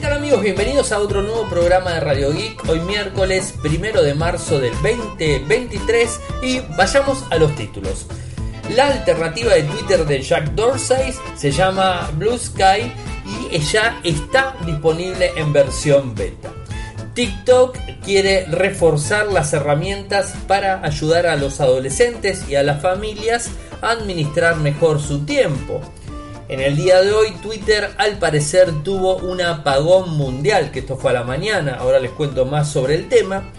¿Qué tal amigos? Bienvenidos a otro nuevo programa de Radio Geek. Hoy miércoles primero de marzo del 2023 y vayamos a los títulos. La alternativa de Twitter de Jack Dorsey se llama Blue Sky y ya está disponible en versión beta. TikTok quiere reforzar las herramientas para ayudar a los adolescentes y a las familias a administrar mejor su tiempo. En el día de hoy Twitter al parecer tuvo un apagón mundial, que esto fue a la mañana, ahora les cuento más sobre el tema.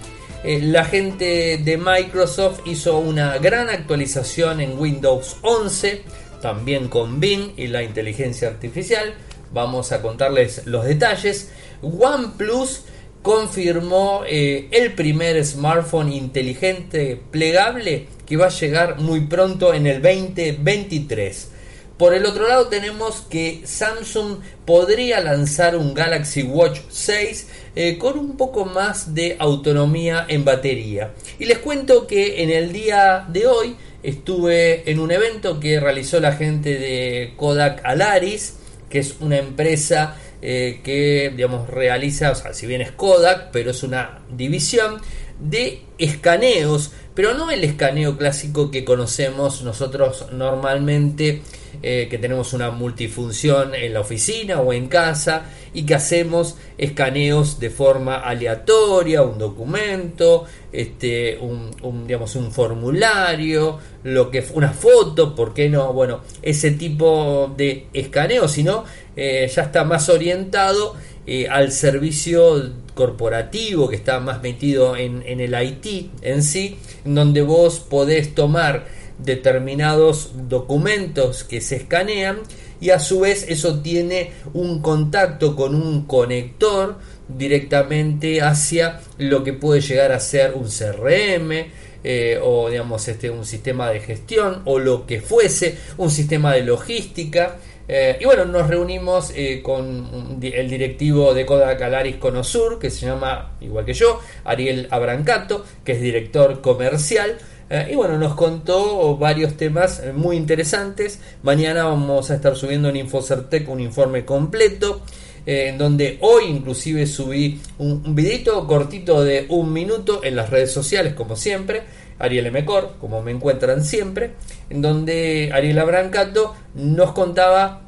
Eh, la gente de Microsoft hizo una gran actualización en Windows 11, también con Bing y la inteligencia artificial. Vamos a contarles los detalles. OnePlus confirmó eh, el primer smartphone inteligente plegable que va a llegar muy pronto en el 2023. Por el otro lado tenemos que Samsung podría lanzar un Galaxy Watch 6 eh, con un poco más de autonomía en batería. Y les cuento que en el día de hoy estuve en un evento que realizó la gente de Kodak Alaris, que es una empresa eh, que digamos realiza, o sea, si bien es Kodak, pero es una división de escaneos, pero no el escaneo clásico que conocemos nosotros normalmente eh, que tenemos una multifunción en la oficina o en casa y que hacemos escaneos de forma aleatoria, un documento, este, un, digamos, un formulario, lo que una foto, ¿por qué no? Bueno, ese tipo de escaneo, sino eh, ya está más orientado eh, al servicio corporativo que está más metido en, en el IT en sí, donde vos podés tomar determinados documentos que se escanean y a su vez eso tiene un contacto con un conector directamente hacia lo que puede llegar a ser un CRM eh, o digamos este un sistema de gestión o lo que fuese un sistema de logística. Eh, y bueno nos reunimos eh, con el directivo de Kodak Alaris Conosur que se llama igual que yo Ariel Abrancato que es director comercial eh, y bueno, nos contó varios temas eh, muy interesantes. Mañana vamos a estar subiendo en Infocertec un informe completo. Eh, en donde hoy inclusive subí un, un videito cortito de un minuto en las redes sociales, como siempre, Ariel Mecor, como me encuentran siempre, en donde Ariel Abrancato nos contaba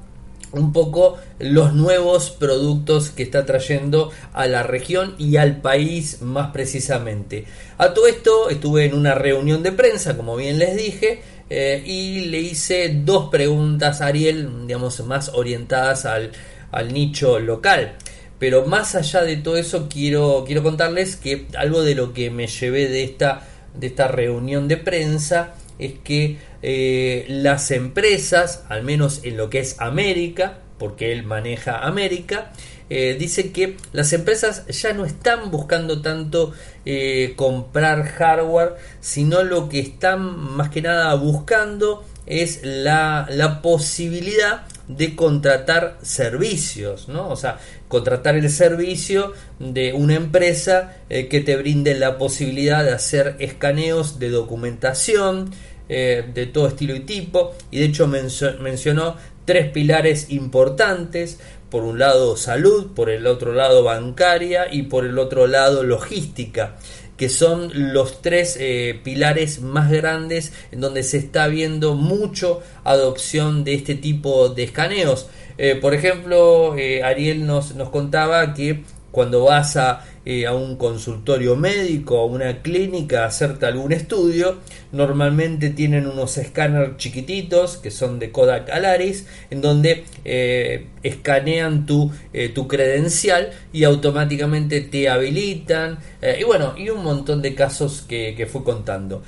un poco los nuevos productos que está trayendo a la región y al país más precisamente. A todo esto estuve en una reunión de prensa, como bien les dije, eh, y le hice dos preguntas a Ariel, digamos, más orientadas al, al nicho local. Pero más allá de todo eso, quiero, quiero contarles que algo de lo que me llevé de esta, de esta reunión de prensa es que eh, las empresas, al menos en lo que es América, porque él maneja América, eh, dice que las empresas ya no están buscando tanto eh, comprar hardware, sino lo que están más que nada buscando es la, la posibilidad de contratar servicios, ¿no? O sea, contratar el servicio de una empresa que te brinde la posibilidad de hacer escaneos de documentación, eh, de todo estilo y tipo, y de hecho mencionó tres pilares importantes, por un lado salud, por el otro lado bancaria y por el otro lado logística que son los tres eh, pilares más grandes en donde se está viendo mucho adopción de este tipo de escaneos. Eh, por ejemplo, Ariel nos, nos contaba que cuando vas a, eh, a un consultorio médico o una clínica a hacerte algún estudio, normalmente tienen unos escáneres chiquititos que son de Kodak Alaris, en donde eh, escanean tu, eh, tu credencial y automáticamente te habilitan. y bueno, y un montón de casos que, que fui contando.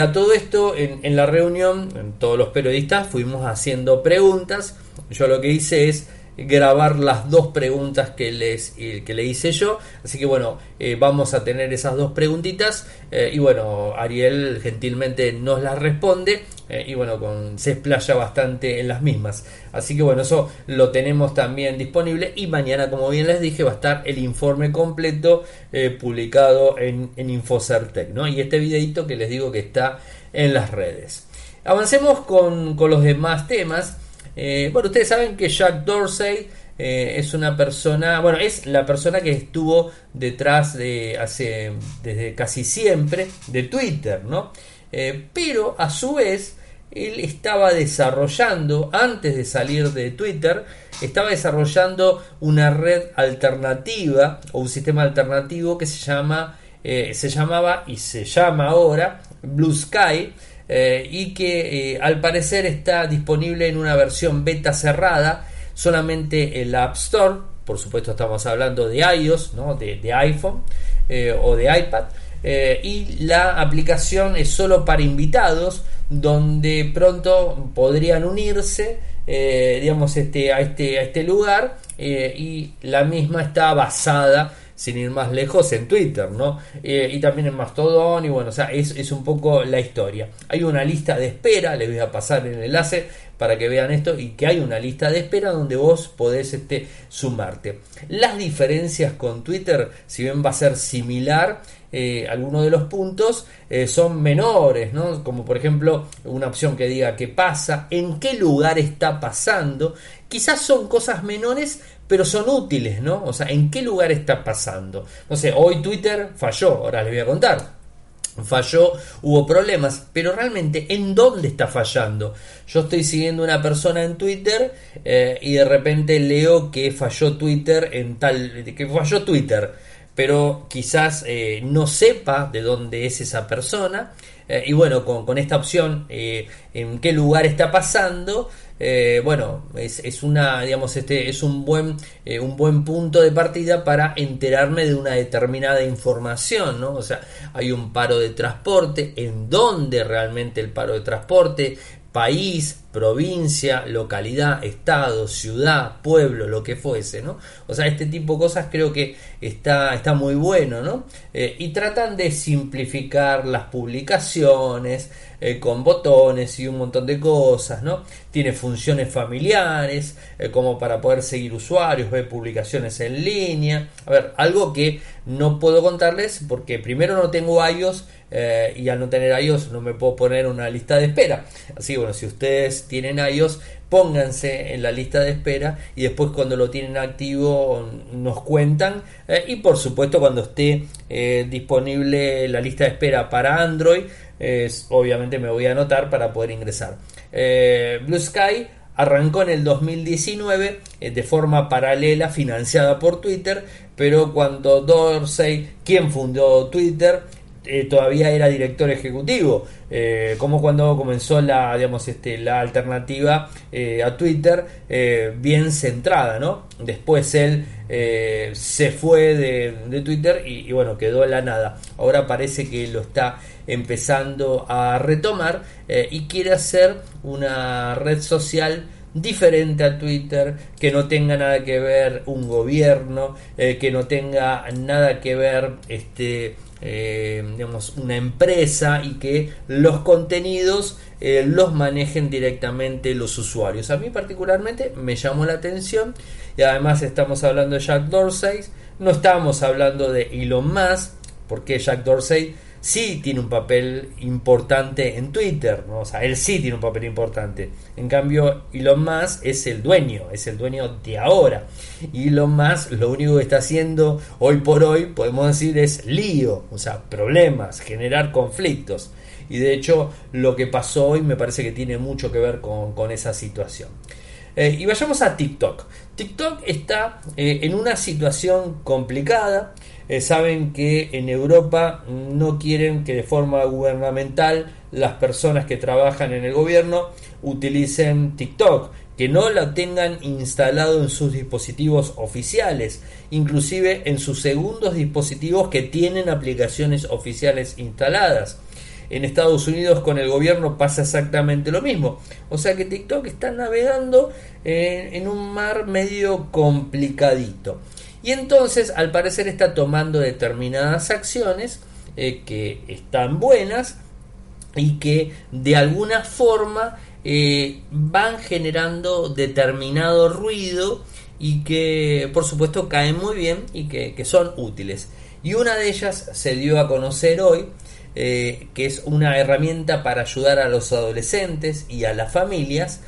a todo esto, en, en la reunión, todos los periodistas fuimos haciendo preguntas. Yo lo que hice es grabar las dos preguntas que, les, que le hice yo. Así que bueno, eh, vamos a tener esas dos preguntitas. Eh, y bueno, Ariel gentilmente nos las responde. Eh, y bueno, con, se explaya bastante en las mismas. Así que bueno, eso lo tenemos también disponible. Y mañana, como bien les dije, va a estar el informe completo publicado en, en Infocertec. ¿no? Y este videito que les digo que está en las redes. Avancemos con, con los demás temas. Eh, bueno, ustedes saben que Jack Dorsey eh, es una persona, bueno, es la persona que estuvo detrás de hace desde casi siempre de Twitter, ¿no? Eh, pero a su vez él estaba desarrollando antes de salir de Twitter estaba desarrollando una red alternativa o un sistema alternativo que se llama se llamaba y se llama ahora Blue Sky eh, y que eh, al parecer está disponible en una versión beta cerrada solamente en la App Store. Por supuesto estamos hablando de iOS, ¿no? de, iPhone eh, o de iPad. y la aplicación es solo para invitados donde pronto podrían unirse digamos este, a, este, a este lugar y la misma está basada sin ir más lejos, en Twitter, ¿no? Eh, y también en Mastodon, y bueno, o sea, es, un poco la historia. Hay una lista de espera, les voy a pasar el enlace para que vean esto, y que hay una lista de espera donde vos podés este, sumarte. Las diferencias con Twitter, si bien va a ser similar, eh, algunos de los puntos eh, son menores, ¿no? Como por ejemplo una opción que diga qué pasa, en qué lugar está pasando. Quizás son cosas menores, pero son útiles, ¿no? O sea, ¿en qué lugar está pasando? No sé, hoy Twitter falló, ahora les voy a contar. Falló, hubo problemas, pero realmente ¿en dónde está fallando? Yo estoy siguiendo una persona en Twitter eh, y de repente leo que falló Twitter en tal, que falló Twitter, pero quizás eh, no sepa de dónde es esa persona. Eh, y bueno, con, con esta opción, en qué lugar está pasando, eh, bueno, es, una, digamos, este es un buen, eh, un buen punto de partida para enterarme de una determinada información, ¿no? O sea, hay un paro de transporte, en dónde realmente el paro de transporte, país, provincia, localidad, estado, ciudad, pueblo, lo que fuese, ¿no? O sea, este tipo de cosas creo que está, está muy bueno, ¿no? Eh, y tratan de simplificar las publicaciones eh, con botones y un montón de cosas, ¿no? Tiene funciones familiares, eh, como para poder seguir usuarios, ver publicaciones en línea. A ver, algo que no puedo contarles porque primero no tengo iOS y al no tener iOS no me puedo poner una lista de espera. Así que bueno, si ustedes tienen iOS, pónganse en la lista de espera y después cuando lo tienen activo nos cuentan eh, y por supuesto cuando esté eh, disponible la lista de espera para Android obviamente me voy a anotar para poder ingresar eh, Blue Sky arrancó en el 2019 de forma paralela financiada por Twitter pero cuando Dorsey quien fundó Twitter eh, todavía era director ejecutivo, eh, como cuando comenzó la, digamos, este, la alternativa eh, a Twitter bien centrada, ¿no? Después él se fue de, Twitter y, bueno, quedó en la nada. Ahora parece que lo está empezando a retomar y quiere hacer una red social diferente a Twitter, que no tenga nada que ver un gobierno, que no tenga nada que ver este eh, digamos, una empresa y que los contenidos eh, los manejen directamente los usuarios. A mí particularmente me llamó la atención y además estamos hablando de Jack Dorsey, no estamos hablando de Elon Musk, porque Jack Dorsey sí tiene un papel importante en Twitter, ¿no? o sea, él sí tiene un papel importante. En cambio, Elon Musk es el dueño, es el dueño de ahora. Y Elon Musk lo único que está haciendo hoy por hoy, podemos decir, es lío, o sea, problemas, generar conflictos. Y de hecho, lo que pasó hoy me parece que tiene mucho que ver con, esa situación. Eh, y vayamos a TikTok. TikTok está eh, en una situación complicada. Eh, saben que en Europa no quieren que de forma gubernamental las personas que trabajan en el gobierno utilicen TikTok, que no la tengan instalado en sus dispositivos oficiales, inclusive en sus segundos dispositivos que tienen aplicaciones oficiales instaladas. En Estados Unidos con el gobierno pasa exactamente lo mismo. O sea que TikTok está navegando en un mar medio complicadito. Y entonces al parecer está tomando determinadas acciones eh, que están buenas y que de alguna forma eh, van generando determinado ruido y que por supuesto caen muy bien y que son útiles. Y una de ellas se dio a conocer hoy eh, que es una herramienta para ayudar a los adolescentes y a las familias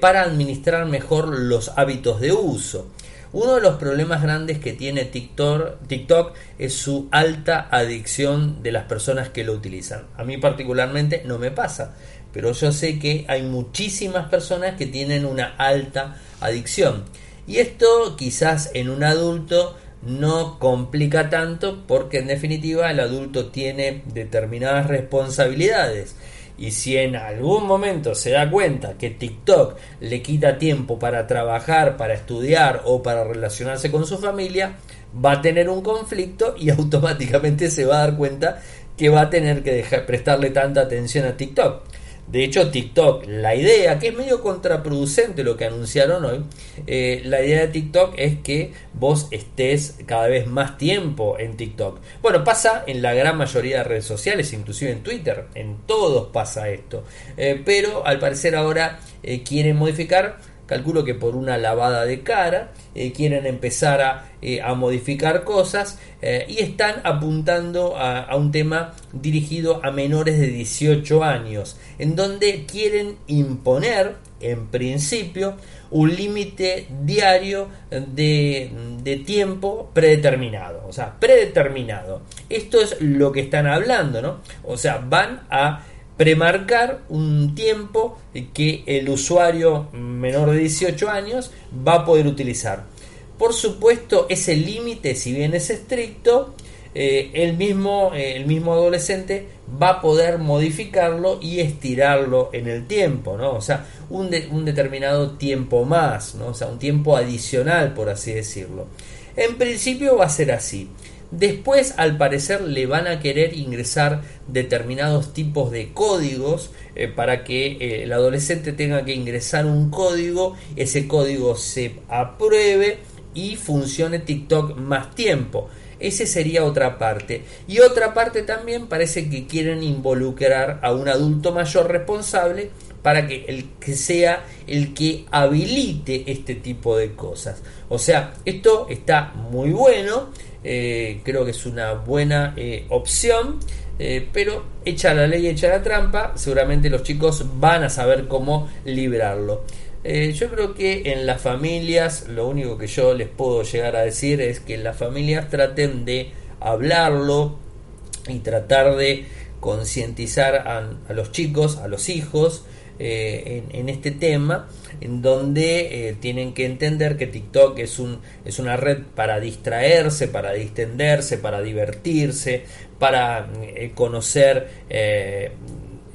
para administrar mejor los hábitos de uso. Uno de los problemas grandes que tiene TikTok, es su alta adicción de las personas que lo utilizan. A mí particularmente no me pasa, pero yo sé que hay muchísimas personas que tienen una alta adicción. Y esto quizás en un adulto no complica tanto porque en definitiva el adulto tiene determinadas responsabilidades. Y si en algún momento se da cuenta que TikTok le quita tiempo para trabajar, para estudiar o para relacionarse con su familia, va a tener un conflicto y automáticamente se va a dar cuenta que va a tener que dejar, prestarle tanta atención a TikTok. De hecho, TikTok, la idea, que es medio contraproducente lo que anunciaron hoy, eh, la idea de TikTok es que vos estés cada vez más tiempo en TikTok. Bueno, pasa en la gran mayoría de redes sociales, inclusive en Twitter, en todos pasa esto. Eh, pero al parecer ahora eh, quieren modificar calculo que por una lavada de cara, eh, quieren empezar a, eh, modificar cosas eh, y están apuntando a, un tema dirigido a menores de 18 años, en donde quieren imponer, en principio, un límite diario de, de, tiempo predeterminado, o sea, predeterminado. Esto es lo que están hablando, ¿no? O sea, van a premarcar un tiempo que el usuario menor de 18 años va a poder utilizar. Por supuesto, ese límite, si bien es estricto, eh, el, mismo, eh, el mismo adolescente va a poder modificarlo y estirarlo en el tiempo, ¿no? O sea, un, un determinado tiempo más, ¿no? O sea, un tiempo adicional, por así decirlo. En principio va a ser así. Después, al parecer, le van a querer ingresar determinados tipos de códigos eh, para que eh, el adolescente tenga que ingresar un código, ese código se apruebe y funcione TikTok más tiempo. Ese sería otra parte. Y otra parte también parece que quieren involucrar a un adulto mayor responsable para que el que sea el que habilite este tipo de cosas. O sea, esto está muy bueno eh, creo que es una buena eh, opción. Eh, pero echa la ley, echa la trampa, seguramente los chicos van a saber cómo librarlo. yo creo que en las familias, lo único que yo les puedo llegar a decir es que las familias traten de hablarlo y tratar de concientizar a, los chicos, a los hijos, en, este tema en donde eh, tienen que entender que TikTok es, un, es una red para distraerse, para distenderse, para divertirse, para eh, conocer, eh,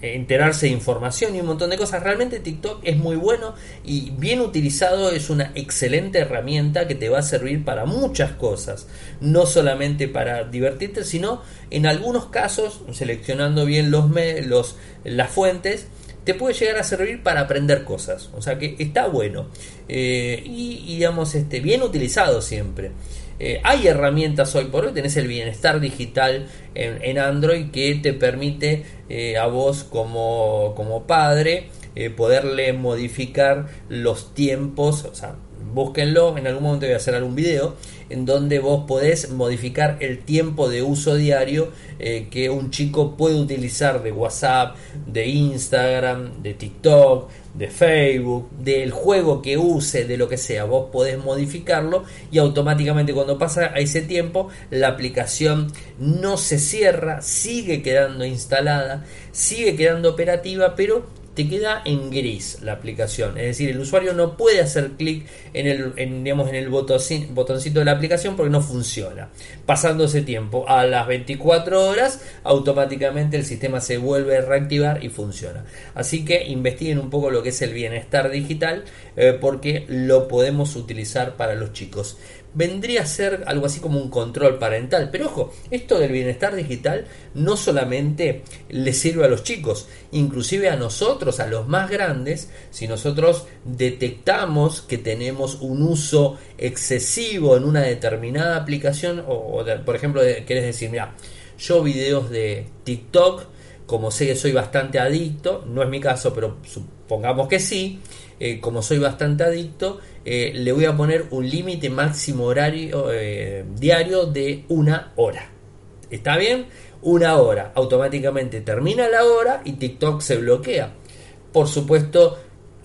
enterarse de información y un montón de cosas. Realmente TikTok es muy bueno y bien utilizado es una excelente herramienta que te va a servir para muchas cosas, no solamente para divertirte, sino en algunos casos, seleccionando bien los, los las fuentes, te puede llegar a servir para aprender cosas. O sea que está bueno. Eh, y, digamos, este, bien utilizado siempre. Eh, hay herramientas hoy por hoy, tenés el bienestar digital en, Android que te permite eh, a vos como, como padre poderle modificar los tiempos, o sea, búsquenlo, en algún momento voy a hacer algún video en donde vos podés modificar el tiempo de uso diario eh, que un chico puede utilizar de WhatsApp, de Instagram, de TikTok, de Facebook, del juego que use, de lo que sea. Vos podés modificarlo y automáticamente cuando pasa a ese tiempo la aplicación no se cierra, sigue quedando instalada, sigue quedando operativa, pero te queda en gris la aplicación. Es decir, el usuario no puede hacer clic en el, digamos, en el botoncito de la aplicación porque no funciona. Pasando ese tiempo, a las 24 horas, automáticamente el sistema se vuelve a reactivar y funciona. Así que investiguen un poco lo que es el bienestar digital eh, porque lo podemos utilizar para los chicos vendría a ser algo así como un control parental. Pero ojo, esto del bienestar digital no solamente le sirve a los chicos, inclusive a nosotros, a los más grandes, si nosotros detectamos que tenemos un uso excesivo en una determinada aplicación, o, por ejemplo, querés decir, mira, yo videos de TikTok, como sé que soy bastante adicto, no es mi caso, pero supongamos que sí, eh, como soy bastante adicto, eh, le voy a poner un límite máximo horario eh, diario de una hora. ¿Está bien? Una hora. Automáticamente termina la hora y TikTok se bloquea. Por supuesto,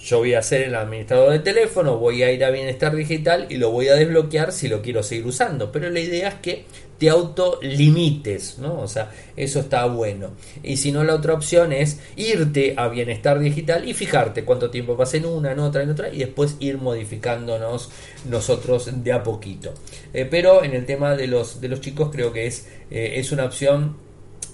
yo voy a ser el administrador de teléfono, voy a ir a bienestar digital y lo voy a desbloquear si lo quiero seguir usando. Pero la idea es que te autolimites, ¿no? O sea, eso está bueno. Y si no, la otra opción es irte a bienestar digital y fijarte cuánto tiempo pasa en una, en otra, en otra, y después ir modificándonos nosotros de a poquito. Eh, pero en el tema de los, de los chicos creo que es, eh, es una opción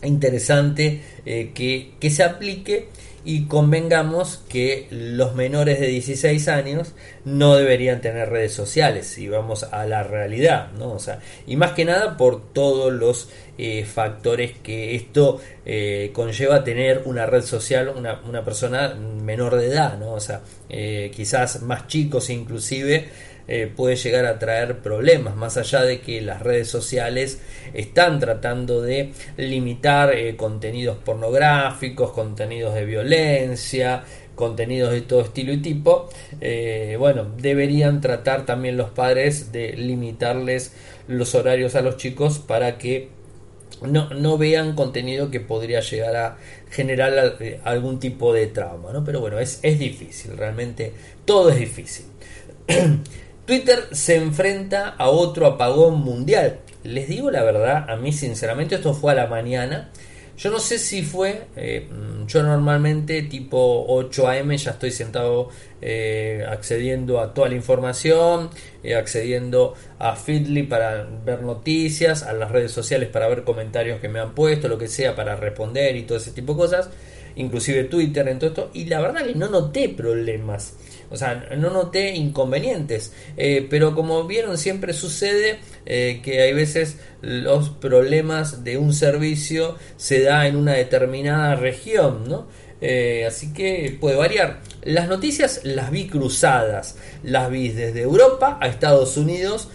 interesante eh, que, que se aplique y convengamos que los menores de 16 años no deberían tener redes sociales si vamos a la realidad, ¿no? O sea, y más que nada por todos los eh, factores que esto eh, conlleva tener una red social, una, una, persona menor de edad, ¿no? O sea, eh, quizás más chicos inclusive eh, puede llegar a traer problemas, más allá de que las redes sociales están tratando de limitar eh, contenidos pornográficos, contenidos de violencia, contenidos de todo estilo y tipo, eh, bueno, deberían tratar también los padres de limitarles los horarios a los chicos para que no, no vean contenido que podría llegar a generar algún tipo de trauma, ¿no? Pero bueno, es, es difícil, realmente todo es difícil. Twitter se enfrenta a otro apagón mundial. Les digo la verdad, a mí sinceramente esto fue a la mañana. Yo no sé si fue, eh, yo normalmente tipo 8 am ya estoy sentado eh, accediendo a toda la información, eh, accediendo a Feedly para ver noticias, a las redes sociales para ver comentarios que me han puesto, lo que sea, para responder y todo ese tipo de cosas, inclusive Twitter en todo esto, y la verdad que no noté problemas. O sea, no noté inconvenientes. Eh, pero como vieron, siempre sucede eh, que hay veces los problemas de un servicio se da en una determinada región, ¿no? Eh, así que puede variar. Las noticias las vi cruzadas, las vi desde Europa a Estados Unidos,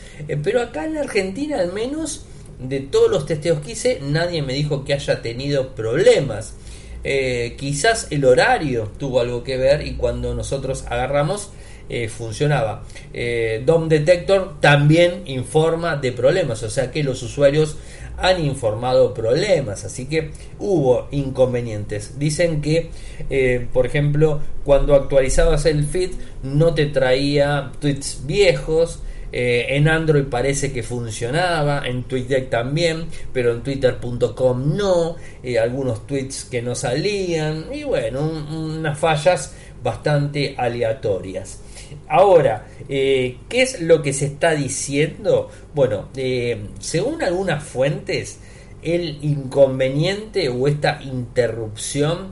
pero acá en Argentina al menos de todos los testeos que hice nadie me dijo que haya tenido problemas. Eh, quizás el horario tuvo algo que ver y cuando nosotros agarramos eh, funcionaba. Eh, DOM Detector también informa de problemas, o sea que los usuarios han informado problemas, así que hubo inconvenientes. Dicen que, por ejemplo, cuando actualizabas el feed no te traía tweets viejos, eh, en Android parece que funcionaba, en TweetDeck también, pero en twitter.com no, eh, algunos tweets que no salían, y bueno, unas fallas bastante aleatorias. Ahora, eh, ¿qué es lo que se está diciendo? Bueno, según algunas fuentes, el inconveniente o esta interrupción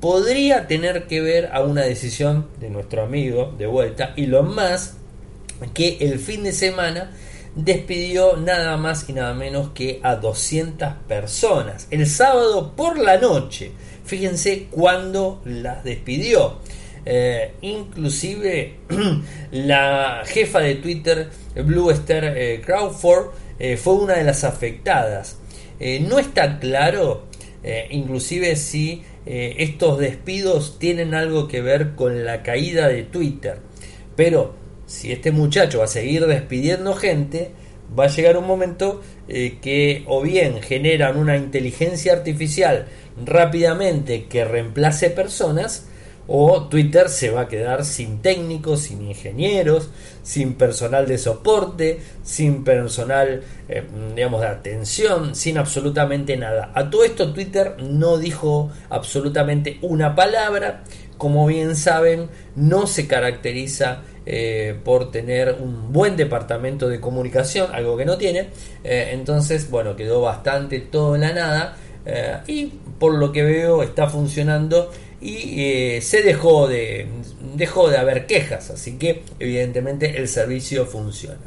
podría tener que ver a una decisión de nuestro amigo de vuelta, y lo más que el fin de semana despidió nada más y nada menos que a 200 personas. El sábado por la noche. Fíjense cuándo las despidió. Eh, inclusive la jefa de Twitter, Blue Star eh, Crawford, eh, fue una de las afectadas. no está claro, inclusive si estos despidos tienen algo que ver con la caída de Twitter. Pero si este muchacho va a seguir despidiendo gente, va a llegar un momento eh, que o bien generan una inteligencia artificial rápidamente que reemplace personas, o Twitter se va a quedar sin técnicos, sin ingenieros, sin personal de soporte, sin personal, eh, digamos, de atención, sin absolutamente nada. A todo esto Twitter no dijo absolutamente una palabra, como bien saben, no se caracteriza eh, por tener un buen departamento de comunicación, algo que no tiene. Eh, entonces, bueno, quedó bastante todo en la nada. Eh, y por lo que veo está funcionando y se dejó de, dejó de haber quejas. Así que evidentemente el servicio funciona.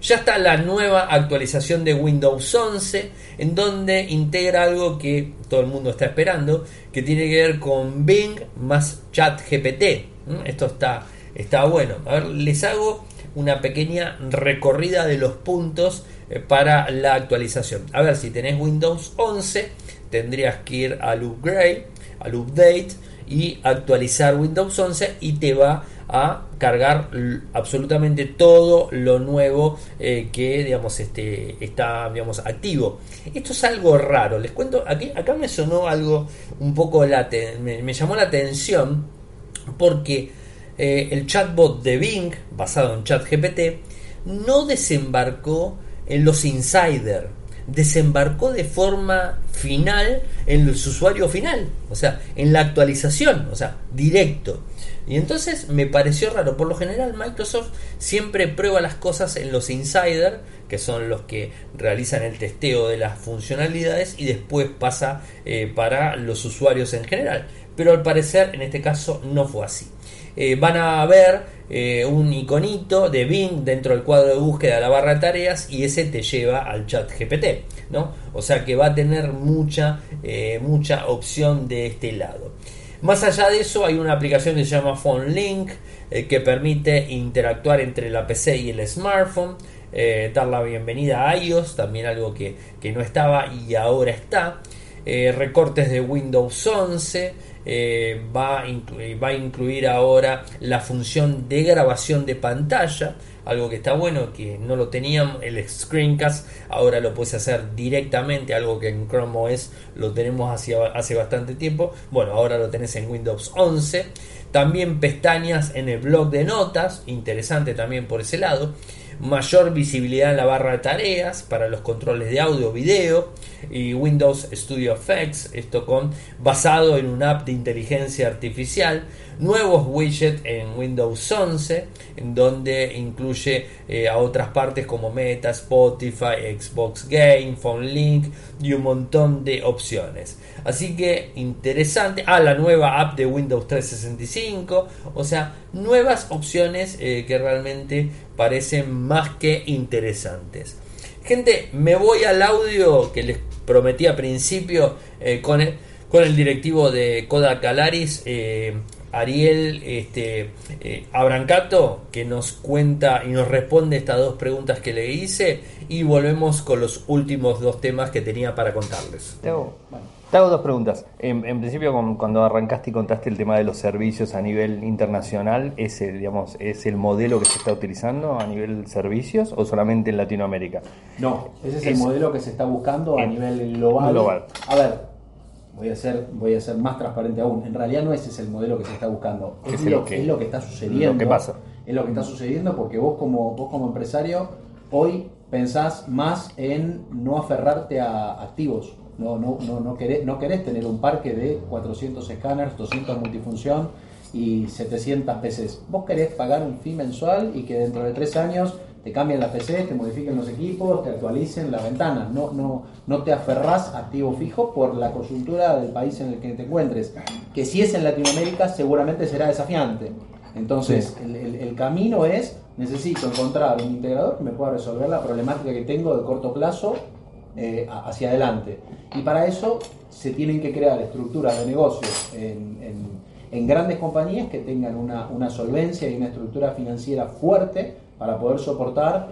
Ya está la nueva actualización de Windows 11, en donde integra algo que todo el mundo está esperando, que tiene que ver con Bing más ChatGPT. Esto está, está bueno. A ver, les hago una pequeña recorrida de los puntos eh, para la actualización. A ver, si tenés Windows 11, tendrías que ir al upgrade, al update y actualizar Windows 11 y te va a cargar absolutamente todo lo nuevo eh, que digamos este está digamos activo esto es algo raro les cuento aquí acá me sonó algo un poco la me, llamó la atención porque eh, el chatbot de Bing basado en ChatGPT no desembarcó en los insiders desembarcó de forma final en el usuario final, o sea, en la actualización, o sea, directo. Y entonces me pareció raro. Por lo general Microsoft siempre prueba las cosas en los insiders, que son los que realizan el testeo de las funcionalidades y después pasa eh, para los usuarios en general. Pero al parecer en este caso no fue así. Eh, van a ver eh, un iconito de Bing dentro del cuadro de búsqueda de la barra de tareas y ese te lleva al chat GPT. ¿no? O sea que va a tener mucha, mucha opción de este lado. Más allá de eso, hay una aplicación que se llama Phone Link eh, que permite interactuar entre la PC y el smartphone. Eh, dar la bienvenida a iOS, también algo que, no estaba y ahora está. Eh, recortes de Windows 11. Va, va a incluir ahora la función de grabación de pantalla algo que está bueno, que no lo teníamos, el screencast, ahora lo puedes hacer directamente, algo que en Chrome OS lo tenemos hace bastante tiempo, bueno, ahora lo tenés en Windows 11, también pestañas en el blog de notas, interesante también por ese lado, mayor visibilidad en la barra de tareas para los controles de audio, video y Windows Studio Effects, esto con basado en una app de inteligencia artificial, nuevos widgets en Windows 11, en donde incluye eh, a otras partes como Meta, Spotify, Xbox Game, Phone Link y un montón de opciones. Así que interesante. Ah, la nueva app de Windows 365. O sea, nuevas opciones eh, que realmente parecen más que interesantes. Gente, me voy al audio que les prometí al principio eh, con, el, con el directivo de Kodak Alaris. Ariel este, eh, Abrancato, que nos cuenta y nos responde estas dos preguntas que le hice y volvemos con los últimos dos temas que tenía para contarles. Te hago, dos preguntas. En, principio, cuando arrancaste y contaste el tema de los servicios a nivel internacional, ¿es el, digamos, ¿es el modelo que se está utilizando a nivel servicios o solamente en Latinoamérica? No, ese es, el modelo que se está buscando a nivel global. global. A ver, voy a ser voy a ser más transparente aún. En realidad no ese es el modelo que se está buscando. Es, lo, que, es lo que está sucediendo. Lo pasa. Es lo que está sucediendo porque vos como vos como empresario hoy pensás más en no aferrarte a activos. No, no, no, no, querés, no querés tener un parque de 400 escáneres, 200 multifunción y 700 PCs. Vos querés pagar un fee mensual y que dentro de tres años te cambien las PC, te modifiquen los equipos, te actualicen las ventanas. No, no, no te aferrás a activo fijo por la coyuntura del país en el que te encuentres. Que si es en Latinoamérica seguramente será desafiante. Entonces, el, camino es, necesito encontrar un integrador que me pueda resolver la problemática que tengo de corto plazo eh, hacia adelante. Y para eso se tienen que crear estructuras de negocios en, grandes compañías que tengan una, una solvencia y una estructura financiera fuerte para poder soportar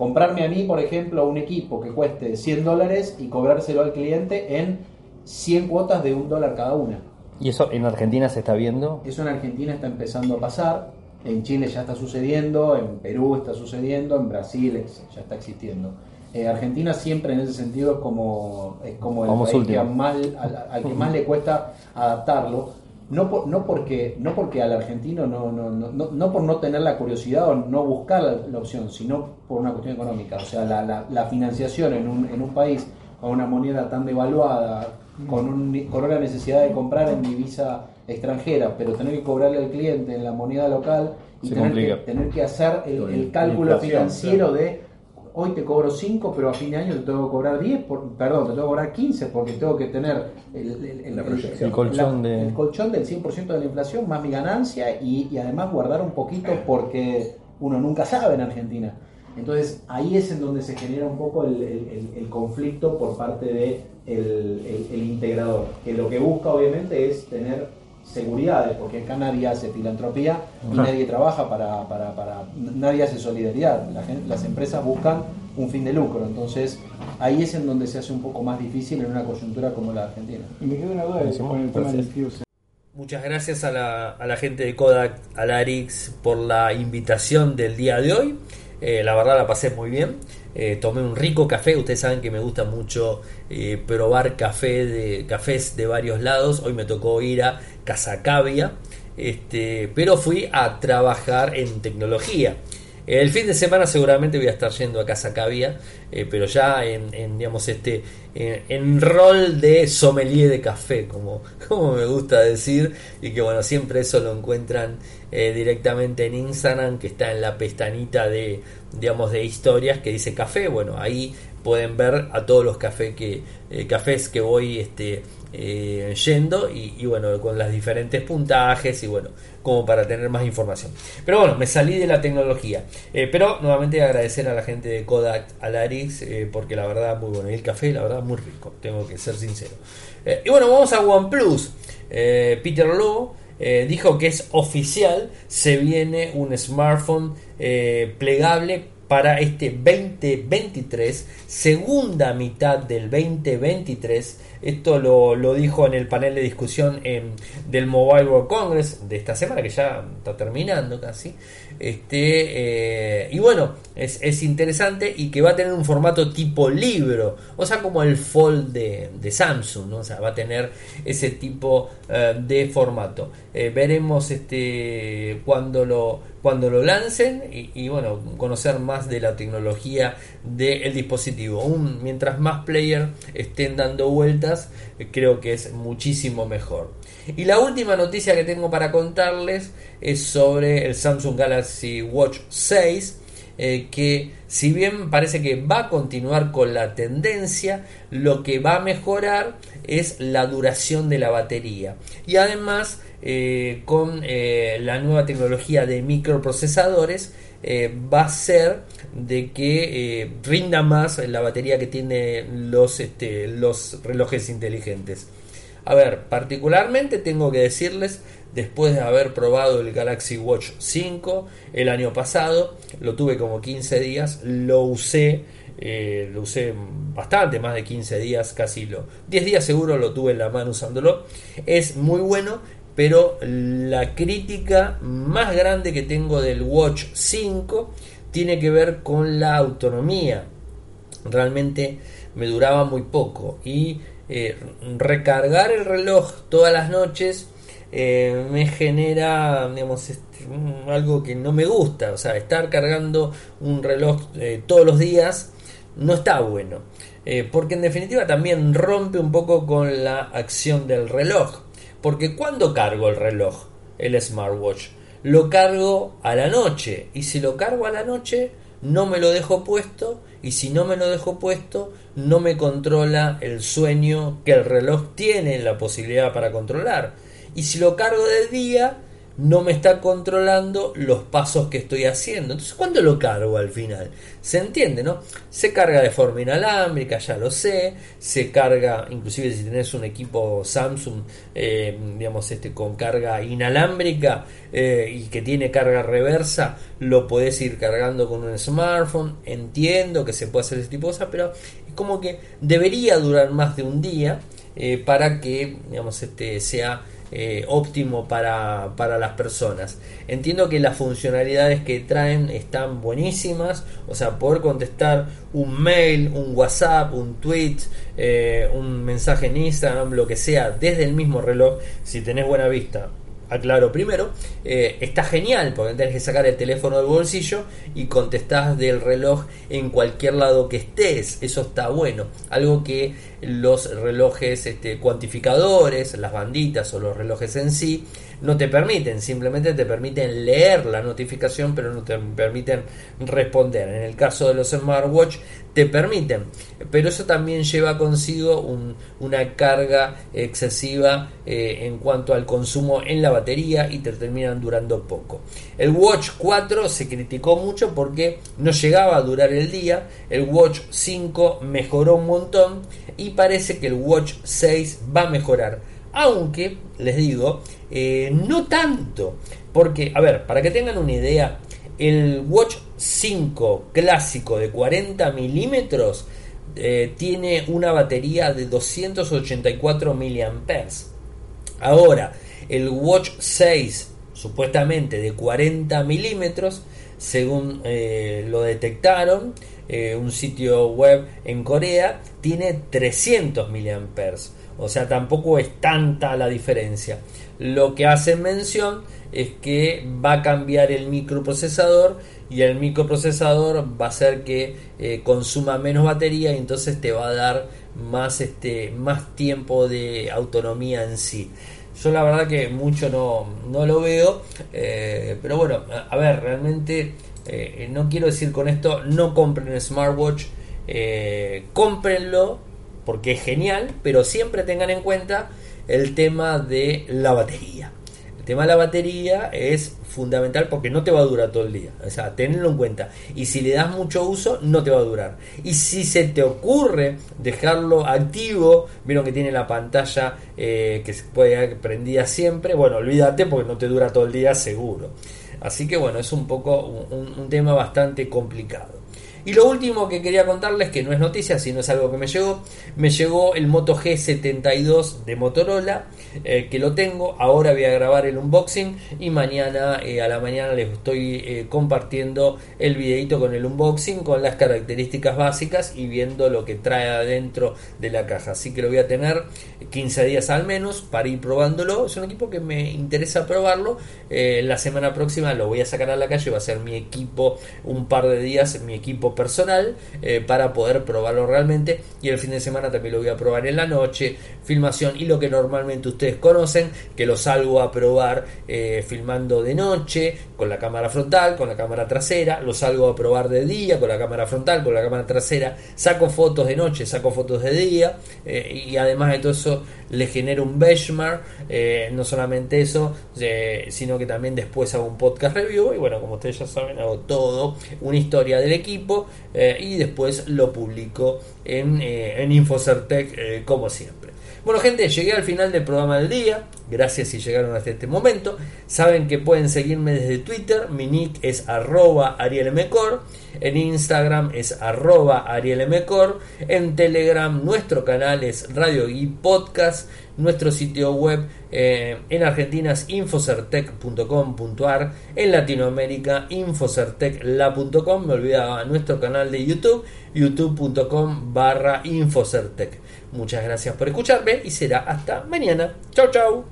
comprarme a mí, por ejemplo, un equipo que cueste 100 dólares y cobrárselo al cliente en 100 cuotas de un dólar cada una. ¿Y eso en Argentina se está viendo? Eso en Argentina está empezando a pasar, en Chile ya está sucediendo, en Perú está sucediendo, en Brasil ya está existiendo. Eh, Argentina siempre en ese sentido es como, es como el país que al que más le cuesta adaptarlo no, por, no, porque, no porque al argentino no, no, no, no, por no tener la curiosidad o no buscar la, opción, sino por una cuestión económica. O sea, la, la, financiación en un, en un país con una moneda tan devaluada, con, un, con una necesidad de comprar en divisa extranjera, pero tener que cobrarle al cliente en la moneda local y tener que, tener que hacer el, cálculo financiero de hoy te cobro 5, pero a fin de año te tengo que cobrar 10, por- perdón, te tengo que cobrar 15 porque tengo que tener el, el- el- La colchón la- de- el colchón del 100% de la inflación más mi ganancia y, y además guardar un poquito porque uno nunca sabe en Argentina. Entonces ahí es en donde se genera un poco el, el- el- el conflicto por parte de el, el- el integrador, que lo que busca obviamente es tener seguridades, porque acá nadie hace filantropía y Ajá. nadie trabaja para, para, para- nadie hace solidaridad. La gen- las empresas buscan un fin de lucro, entonces ahí es en donde se hace un poco más difícil en una coyuntura como la Argentina. Y me queda una duda Decimos, con el tema del. Muchas gracias a la, a la gente de Kodak, a Larix, por la invitación del día de hoy. Eh, la verdad la pasé muy bien. Eh, tomé un rico café. Ustedes saben que me gusta mucho eh, probar café de, cafés de varios lados. Hoy me tocó ir a Casacavia. Este, pero fui a trabajar en tecnología. El fin de semana seguramente voy a estar yendo a Casa Cavia, eh, pero ya en, digamos este rol de sommelier de café, como, como me gusta decir, y que bueno, siempre eso lo encuentran eh, directamente en Instagram, que está en la pestañita de digamos de historias que dice café, bueno, ahí pueden ver a todos los cafés que eh, cafés que voy este eh, yendo y, bueno con las diferentes puntajes y bueno como para tener más información. Pero bueno me salí de la tecnología. Pero nuevamente agradecer a la gente de Kodak Alarix eh, porque la verdad muy bueno. Y el café la verdad muy rico tengo que ser sincero. Y bueno vamos a OnePlus. Peter Lowe eh, dijo que es oficial se viene un smartphone eh, plegable para este 2023, segunda mitad del 2023. Esto lo, lo dijo en el panel de discusión en- del Mobile World Congress de esta semana, que ya está terminando casi. Este, eh, y bueno, es, es interesante y que va a tener un formato tipo libro, o sea, como el Fold de, de Samsung, ¿no? o sea, va a tener ese tipo eh, de formato. Eh, veremos este cuando lo cuando lo lancen y, bueno conocer más de la tecnología del dispositivo. Un, mientras más players estén dando vueltas, creo que es muchísimo mejor. Y la última noticia que tengo para contarles es sobre el Samsung Galaxy Watch 6 eh, que si bien parece que va a continuar con la tendencia, lo que va a mejorar es la duración de la batería. Y además, eh, con eh, la nueva tecnología de microprocesadores, va a ser de que rinda más la batería que tienen los, este, los relojes inteligentes. A ver, particularmente tengo que decirles, después de haber probado el Galaxy Watch 5 el año pasado, lo tuve como 15 días, lo usé, eh, lo usé bastante, más de 15 días, casi lo 10 días seguro lo tuve en la mano usándolo. Es muy bueno, pero la crítica más grande que tengo del Watch 5 tiene que ver con la autonomía. Realmente me duraba muy poco y eh, recargar el reloj todas las noches eh, me genera digamos este, algo que no me gusta. O sea estar cargando un reloj eh, todos los días no está bueno porque en definitiva también rompe un poco con la acción del reloj. Porque cuando cargo el reloj el smartwatch lo cargo a la noche. Y si lo cargo a la noche no me lo dejo puesto y si no me lo dejo puesto no me controla el sueño que el reloj tiene la posibilidad para controlar. Y si lo cargo del día no me está controlando los pasos que estoy haciendo entonces ¿cuándo lo cargo al final? se entiende ¿no? se carga de forma inalámbrica ya lo sé se carga inclusive si tenés un equipo Samsung eh, digamos este con carga inalámbrica eh, y que tiene carga reversa lo podés ir cargando con un smartphone entiendo que se puede hacer ese tipo de cosas pero es como que debería durar más de un día eh, para que digamos este sea eh, óptimo para, para las personas. Entiendo que las funcionalidades que traen están buenísimas, o sea, poder contestar un mail, un WhatsApp, un tweet, eh, un mensaje en Instagram, lo que sea, desde el mismo reloj, si tenés buena vista, aclaro primero, eh, está genial porque tenés que sacar el teléfono del bolsillo y contestás del reloj en cualquier lado que estés. Eso está bueno. Algo que los relojes este, cuantificadores, las banditas o los relojes en sí, no te permiten, simplemente te permiten leer la notificación, pero no te permiten responder. En el caso de los smartwatch te permiten, pero eso también lleva consigo una carga excesiva eh, en cuanto al consumo en la batería y te terminan durando poco. El Watch 4 se criticó mucho porque no llegaba a durar el día, el Watch 5 mejoró un montón y parece que el Watch 6 va a mejorar. Aunque, les digo, eh, no tanto. Porque, a ver, para que tengan una idea, el Watch 5 clásico de 40 milímetros eh, tiene una batería de 284 mAh. Ahora, el Watch 6, supuestamente de 40 milímetros, según eh, lo detectaron, un sitio web en Corea, tiene 300 mAh. O sea, tampoco es tanta la diferencia. Lo que hacen mención es que va a cambiar el microprocesador y el microprocesador va a hacer que eh, consuma menos batería y entonces te va a dar más, este, más tiempo de autonomía en sí. Yo la verdad que mucho no, lo veo, eh, pero bueno, a, ver, realmente eh, no quiero decir con esto no compren smartwatch, cómprenlo porque es genial, pero siempre tengan en cuenta el tema de la batería. El tema de la batería es fundamental porque no te va a durar todo el día. O sea, tenlo en cuenta. Y si le das mucho uso, no te va a durar. Y si se te ocurre dejarlo activo, vieron que tiene la pantalla eh, que se puede prendida siempre, bueno, olvídate porque no te dura todo el día seguro. Así que bueno, es un poco un tema bastante complicado. Y lo último que quería contarles, que no es noticia, sino es algo que me llegó, me llegó el Moto G72 de Motorola, eh, que lo tengo, ahora voy a grabar el unboxing y mañana eh, a la mañana les estoy eh, compartiendo el videito con el unboxing, con las características básicas y viendo lo que trae adentro de la caja. Así que lo voy a tener 15 días al menos para ir probándolo. Es un equipo que me interesa probarlo. la semana próxima lo voy a sacar a la calle, va a ser mi equipo un par de días, mi equipo personal eh, para poder probarlo realmente. Y el fin de semana también lo voy a probar en la noche, filmación y lo que normalmente ustedes conocen, que lo salgo a probar eh, filmando de noche con la cámara frontal, con la cámara trasera, lo salgo a probar de día con la cámara frontal, con la cámara trasera, saco fotos de noche, saco fotos de día eh, y además de todo eso le genero un benchmark, no solamente eso, sino que también después hago un podcast review y bueno, como ustedes ya saben, hago todo, una historia del equipo eh, y después lo publico en, eh, en Infocertec eh, como siempre. Bueno gente, llegué al final del programa del día. Gracias si llegaron hasta este momento. Saben que pueden seguirme desde Twitter. Mi nick es arroba arielmcor. En Instagram es arroba arielmcor. En Telegram nuestro canal es Radio y Podcast. Nuestro sitio web eh, en Argentina es infocertec.com.ar. En Latinoamérica infocertecla.com. Me olvidaba nuestro canal de YouTube youtube.com barra infocertec. Muchas gracias por escucharme y será hasta mañana. Chau chau.